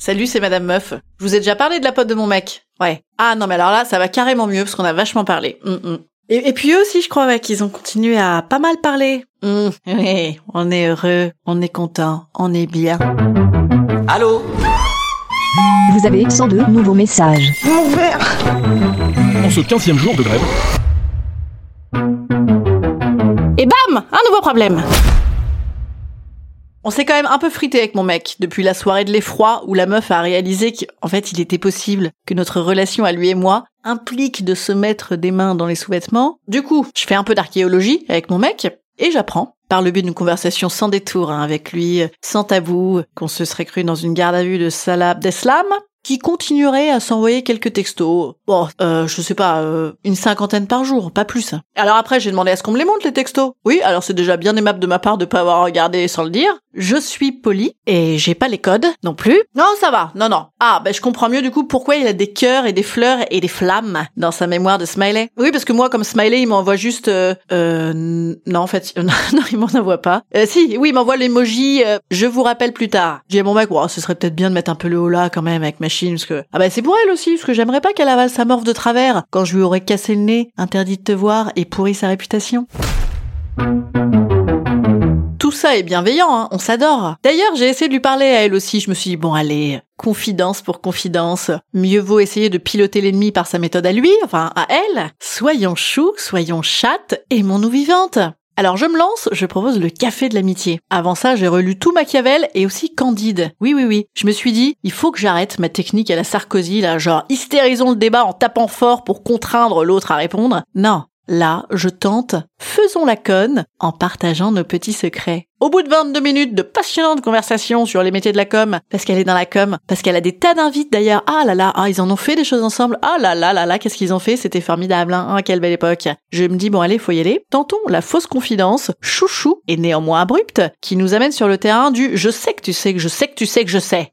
Salut, c'est Madame Meuf. Je vous ai déjà parlé de la pote de mon mec. Ouais. Ah non, mais alors là, ça va carrément mieux parce qu'on a vachement parlé. Hum, hum. Et, et, puis eux aussi, je crois, ouais, qu'ils ont continué à pas mal parler. Hum, oui, on est heureux, on est content, on est bien. Allô Vous avez 102 nouveaux messages. Mon verre En ce 15 jour de grève. Et bam Un nouveau problème on s'est quand même un peu frité avec mon mec depuis la soirée de l'effroi où la meuf a réalisé qu'en fait il était possible que notre relation à lui et moi implique de se mettre des mains dans les sous-vêtements. Du coup, je fais un peu d'archéologie avec mon mec et j'apprends par le but d'une conversation sans détour hein, avec lui, sans tabou, qu'on se serait cru dans une garde à vue de Salah Abdeslam, qui continuerait à s'envoyer quelques textos. Bon, euh, je sais pas, euh, une cinquantaine par jour, pas plus. Alors après, j'ai demandé à ce qu'on me les montre les textos. Oui, alors c'est déjà bien aimable de ma part de pas avoir regardé sans le dire. Je suis poli et j'ai pas les codes non plus. Non, ça va. Non, non. Ah, ben je comprends mieux du coup pourquoi il a des cœurs et des fleurs et des flammes dans sa mémoire de Smiley. Oui, parce que moi, comme Smiley, il m'envoie juste. Euh, euh non, en fait, non, il m'en envoie pas. Euh, si, oui, il m'envoie l'emoji. Euh, je vous rappelle plus tard. J'ai mon mec, wow, ce serait peut-être bien de mettre un peu le haut là quand même avec ma parce que ah bah c'est pour elle aussi parce que j'aimerais pas qu'elle avale sa morve de travers quand je lui aurais cassé le nez, interdit de te voir et pourri sa réputation. Ça est bienveillant, hein, on s'adore. D'ailleurs, j'ai essayé de lui parler à elle aussi. Je me suis dit, bon allez, confidence pour confidence. Mieux vaut essayer de piloter l'ennemi par sa méthode à lui, enfin à elle. Soyons choux, soyons chattes, aimons-nous vivantes. Alors je me lance, je propose le café de l'amitié. Avant ça, j'ai relu tout Machiavel et aussi Candide. Oui, oui, oui. Je me suis dit, il faut que j'arrête ma technique à la Sarkozy, là, genre hystérisons le débat en tapant fort pour contraindre l'autre à répondre. Non, Là, je tente, faisons la conne en partageant nos petits secrets. Au bout de 22 minutes de passionnantes conversations sur les métiers de la com, parce qu'elle est dans la com, parce qu'elle a des tas d'invites d'ailleurs, ah là là, ah ils en ont fait des choses ensemble, ah là là là là, qu'est-ce qu'ils ont fait, c'était formidable, hein, ah, quelle belle époque. Je me dis bon allez, faut y aller. Tentons la fausse confidence, chouchou et néanmoins abrupte, qui nous amène sur le terrain du je sais que tu sais que je sais que tu sais que je sais.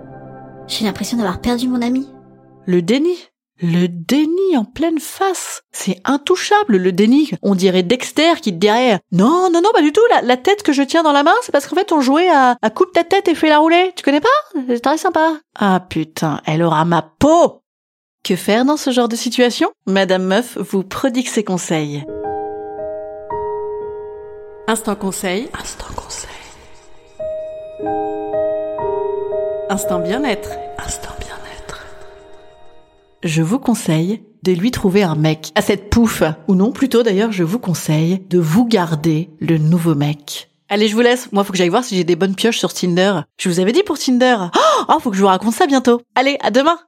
j'ai l'impression d'avoir perdu mon ami. Le déni le déni en pleine face. C'est intouchable, le déni. On dirait Dexter qui te dirait Non, non, non, pas du tout. La, tête que je tiens dans la main, c'est parce qu'en fait, on jouait à, à coupe ta tête et fais la rouler. Tu connais pas? C'est très sympa. Ah putain, elle aura ma peau Que faire dans ce genre de situation? Madame Meuf vous prodigue ses conseils. Instant conseil. Instant conseil. Instant bien-être. Je vous conseille de lui trouver un mec à cette pouffe. Ou non, plutôt d'ailleurs, je vous conseille de vous garder le nouveau mec. Allez, je vous laisse. Moi, faut que j'aille voir si j'ai des bonnes pioches sur Tinder. Je vous avais dit pour Tinder. Oh, faut que je vous raconte ça bientôt. Allez, à demain.